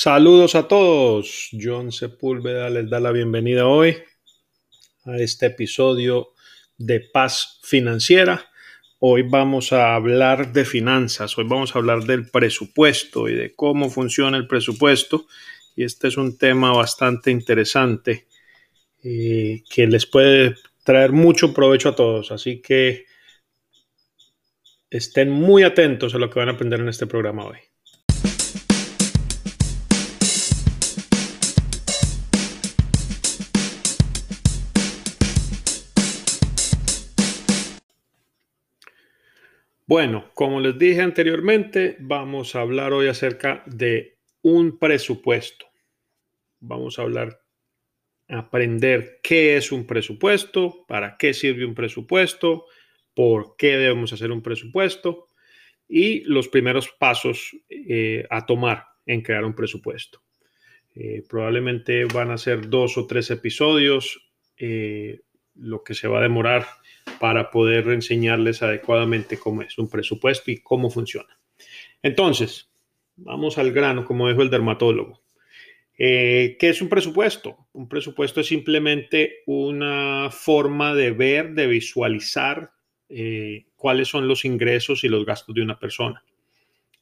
Saludos a todos. John Sepúlveda les da la bienvenida hoy a este episodio de Paz Financiera. Hoy vamos a hablar de finanzas, hoy vamos a hablar del presupuesto y de cómo funciona el presupuesto. Y este es un tema bastante interesante eh, que les puede traer mucho provecho a todos. Así que estén muy atentos a lo que van a aprender en este programa hoy. Bueno, como les dije anteriormente, vamos a hablar hoy acerca de un presupuesto. Vamos a hablar, aprender qué es un presupuesto, para qué sirve un presupuesto, por qué debemos hacer un presupuesto y los primeros pasos eh, a tomar en crear un presupuesto. Eh, probablemente van a ser dos o tres episodios, eh, lo que se va a demorar para poder enseñarles adecuadamente cómo es un presupuesto y cómo funciona. Entonces, vamos al grano, como dijo el dermatólogo. Eh, ¿Qué es un presupuesto? Un presupuesto es simplemente una forma de ver, de visualizar eh, cuáles son los ingresos y los gastos de una persona.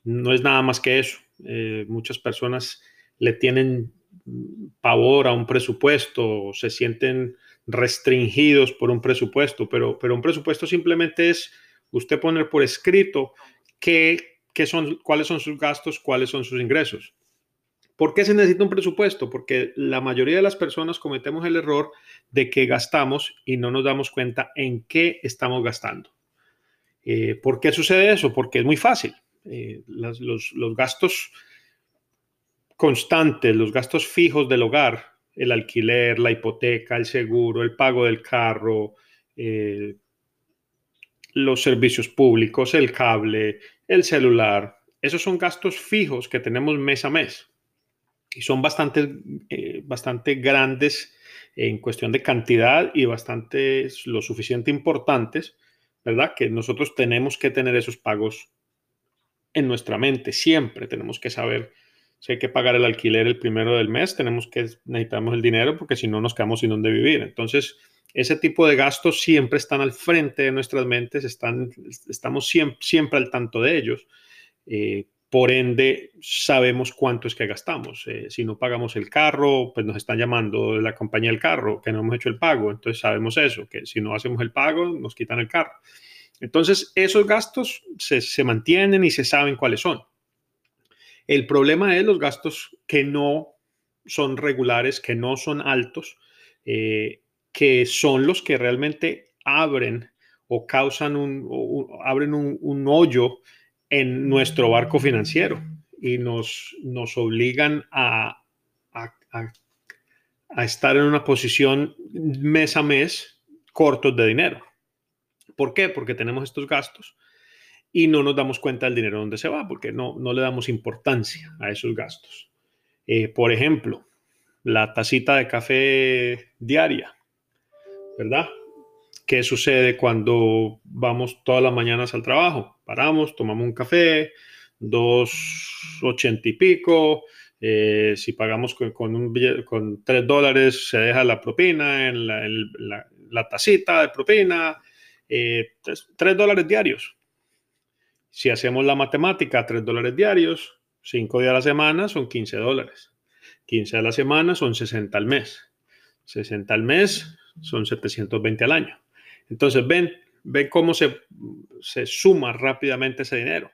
No es nada más que eso. Eh, muchas personas le tienen pavor a un presupuesto, se sienten restringidos por un presupuesto, pero, pero un presupuesto simplemente es usted poner por escrito qué, son, cuáles son sus gastos, cuáles son sus ingresos. ¿Por qué se necesita un presupuesto? Porque la mayoría de las personas cometemos el error de que gastamos y no nos damos cuenta en qué estamos gastando. Eh, ¿Por qué sucede eso? Porque es muy fácil. Eh, los, los gastos constantes, los gastos fijos del hogar, el alquiler, la hipoteca, el seguro, el pago del carro, eh, los servicios públicos, el cable, el celular. Esos son gastos fijos que tenemos mes a mes y son bastante, eh, bastante grandes en cuestión de cantidad y bastante lo suficiente importantes, ¿verdad? Que nosotros tenemos que tener esos pagos en nuestra mente, siempre tenemos que saber si hay que pagar el alquiler el primero del mes, tenemos que necesitamos el dinero porque si no nos quedamos sin dónde vivir. Entonces, ese tipo de gastos siempre están al frente de nuestras mentes, están, estamos siempre, al tanto de ellos. Eh, por ende, sabemos cuánto es que gastamos. Eh, si no pagamos el carro, pues nos están llamando la compañía del carro, que no hemos hecho el pago. Entonces sabemos eso, que si no hacemos el pago, nos quitan el carro. Entonces, esos gastos se, se mantienen y se saben cuáles son. El problema es los gastos que no son regulares, que no son altos, eh, que son los que realmente abren o causan un, abren un, hoyo en nuestro barco financiero y nos, nos obligan a, a, estar en una posición mes a mes cortos de dinero. ¿Por qué? Porque tenemos estos gastos y no nos damos cuenta del dinero donde se va, porque no, no le damos importancia a esos gastos. Eh, por ejemplo, la tacita de café diaria, ¿verdad? ¿Qué sucede cuando vamos todas las mañanas al trabajo? Paramos, tomamos un café, dos ochenta y pico. Eh, si pagamos con, con, con, tres dólares, se deja la propina en la, la, tacita de propina. Eh, tres dólares diarios. Si hacemos la matemática, 3 dólares diarios, 5 días a la semana son 15 dólares. 15 a la semana son 60 al mes. 60 al mes son 720 al año. Entonces, ven, ven cómo se, se suma rápidamente ese dinero.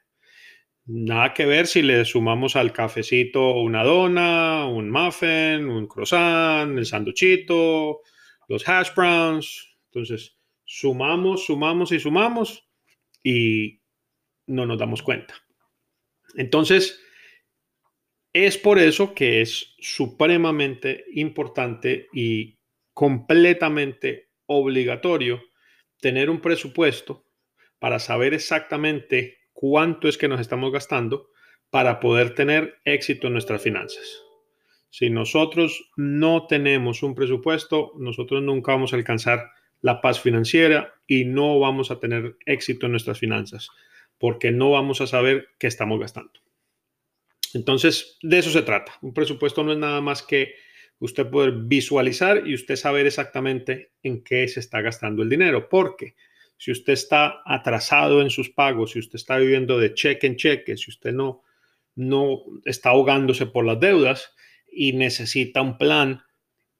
Nada que ver si le sumamos al cafecito una dona, un muffin, un croissant, el sanduchito, los hash browns. Entonces, sumamos, sumamos y sumamos y no nos damos cuenta. Entonces, es por eso que es supremamente importante y completamente obligatorio tener un presupuesto para saber exactamente cuánto es que nos estamos gastando para poder tener éxito en nuestras finanzas. Si nosotros no tenemos un presupuesto, nosotros nunca vamos a alcanzar la paz financiera y no vamos a tener éxito en nuestras finanzas porque no vamos a saber qué estamos gastando. Entonces, de eso se trata. Un presupuesto no es nada más que usted poder visualizar y usted saber exactamente en qué se está gastando el dinero. Porque si usted está atrasado en sus pagos, si usted está viviendo de cheque en cheque, si usted no, no está ahogándose por las deudas y necesita un plan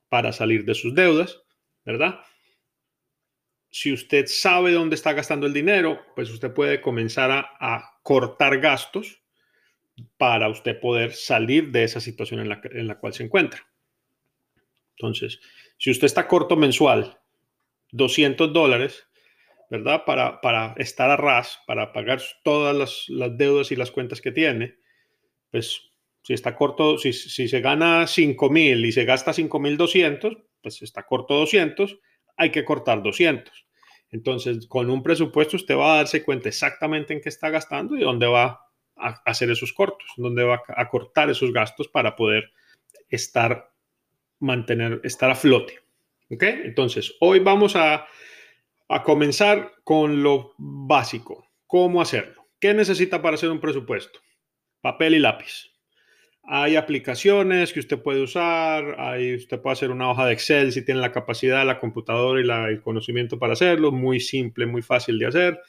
para salir de sus deudas, ¿verdad? Si usted sabe dónde está gastando el dinero, pues usted puede comenzar a, cortar gastos para usted poder salir de esa situación en la, en la cual se encuentra. Entonces, si usted está corto mensual, 200 dólares, ¿verdad? Para, para estar a ras, para pagar todas las, deudas y las cuentas que tiene, pues si está corto, si, si se gana 5 mil y se gasta 5 mil 200, pues está corto 200, hay que cortar 200. Entonces, con un presupuesto usted va a darse cuenta exactamente en qué está gastando y dónde va a hacer esos cortos, dónde va a cortar esos gastos para poder estar mantener, estar a flote. ¿Ok? Entonces, hoy vamos a, a comenzar con lo básico. ¿Cómo hacerlo? ¿Qué necesita para hacer un presupuesto? Papel y lápiz. Hay aplicaciones que usted puede usar, hay, usted puede hacer una hoja de Excel si tiene la capacidad, la computadora y el conocimiento para hacerlo, muy simple, muy fácil de hacer.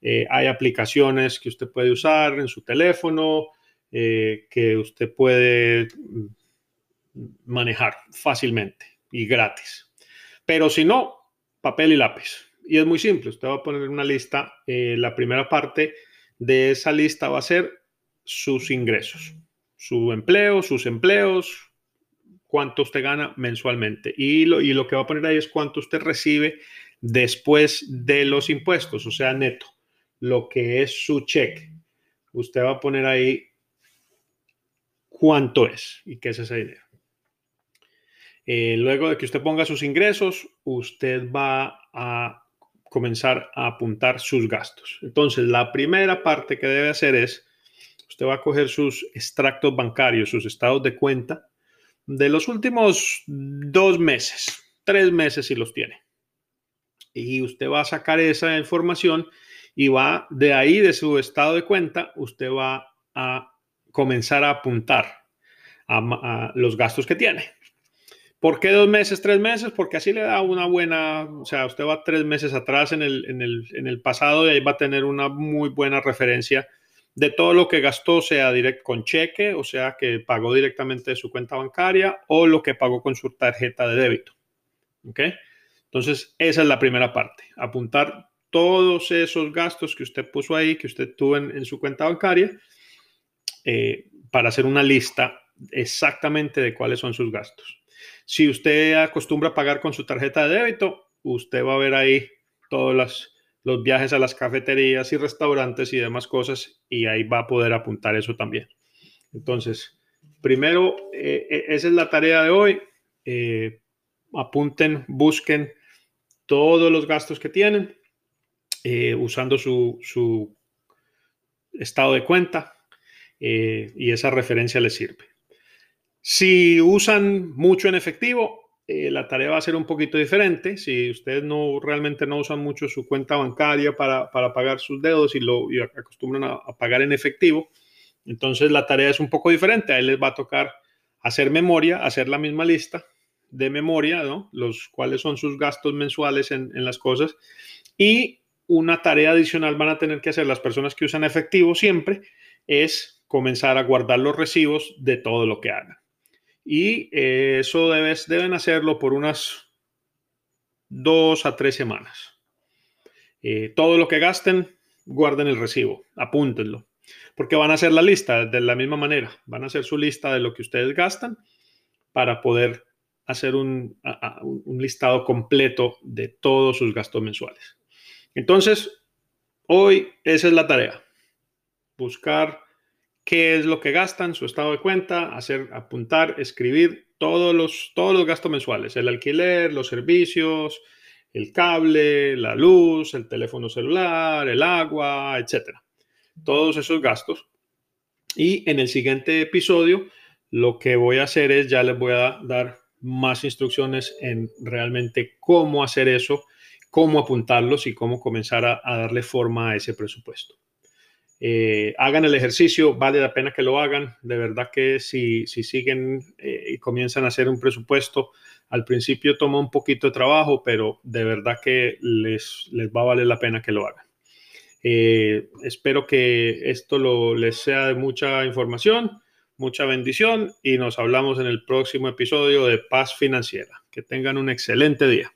Eh, hay aplicaciones que usted puede usar en su teléfono, eh, que usted puede manejar fácilmente y gratis. Pero si no, papel y lápiz. Y es muy simple, usted va a poner una lista, eh, la primera parte de esa lista va a ser sus ingresos, su empleo, sus empleos, cuánto usted gana mensualmente. Y lo, y lo que va a poner ahí es cuánto usted recibe después de los impuestos, o sea, neto, lo que es su cheque. Usted va a poner ahí cuánto es y qué es ese dinero. Eh, luego de que usted ponga sus ingresos, usted va a comenzar a apuntar sus gastos. Entonces, la primera parte que debe hacer es, usted va a coger sus extractos bancarios, sus estados de cuenta de los últimos dos meses, tres meses si los tiene. Y usted va a sacar esa información y va de ahí, de su estado de cuenta, usted va a comenzar a apuntar a los gastos que tiene. ¿Por qué dos meses, tres meses? Porque así le da una buena, o sea, usted va tres meses atrás en el, en el, en el pasado y ahí va a tener una muy buena referencia de todo lo que gastó, sea directo con cheque, o sea, que pagó directamente de su cuenta bancaria o lo que pagó con su tarjeta de débito. ¿Ok? Entonces, esa es la primera parte, apuntar todos esos gastos que usted puso ahí, que usted tuvo en, su cuenta bancaria, eh, para hacer una lista exactamente de cuáles son sus gastos. Si usted acostumbra a pagar con su tarjeta de débito, usted va a ver ahí todos los viajes a las cafeterías y restaurantes y demás cosas y ahí va a poder apuntar eso también. Entonces, primero, eh, eh, esa es la tarea de hoy. Eh, apunten, busquen todos los gastos que tienen usando su, su, estado de cuenta y esa referencia les sirve. Si usan mucho en efectivo, eh, la tarea va a ser un poquito diferente. Si ustedes no realmente no usan mucho su cuenta bancaria para, pagar sus dedos y lo acostumbran a, pagar en efectivo, entonces la tarea es un poco diferente. Ahí les va a tocar hacer memoria, hacer la misma lista de memoria, ¿no? Los cuáles son sus gastos mensuales en, en las cosas. Y una tarea adicional van a tener que hacer las personas que usan efectivo siempre es comenzar a guardar los recibos de todo lo que hagan. Y eh, eso deben hacerlo por unas dos a tres semanas. Eh, todo lo que gasten, guarden el recibo, apúntenlo, porque van a hacer la lista de la misma manera. Van a hacer su lista de lo que ustedes gastan para poder hacer un listado completo de todos sus gastos mensuales. Entonces, hoy esa es la tarea. Buscar qué es lo que gastan, su estado de cuenta, hacer, apuntar, escribir todos los, todos los gastos mensuales, el alquiler, los servicios, el cable, la luz, el teléfono celular, el agua, etcétera. Todos esos gastos. Y en el siguiente episodio, lo que voy a hacer es, ya les voy a dar más instrucciones en realmente cómo hacer eso, cómo apuntarlos y cómo comenzar a darle forma a ese presupuesto. Eh, hagan el ejercicio, vale la pena que lo hagan. De verdad que si, si siguen y comienzan a hacer un presupuesto, al principio toma un poquito de trabajo, pero de verdad que les, les va a valer la pena que lo hagan. espero que esto les sea de mucha información mucha bendición y nos hablamos en el próximo episodio de Paz Financiera. Que tengan un excelente día.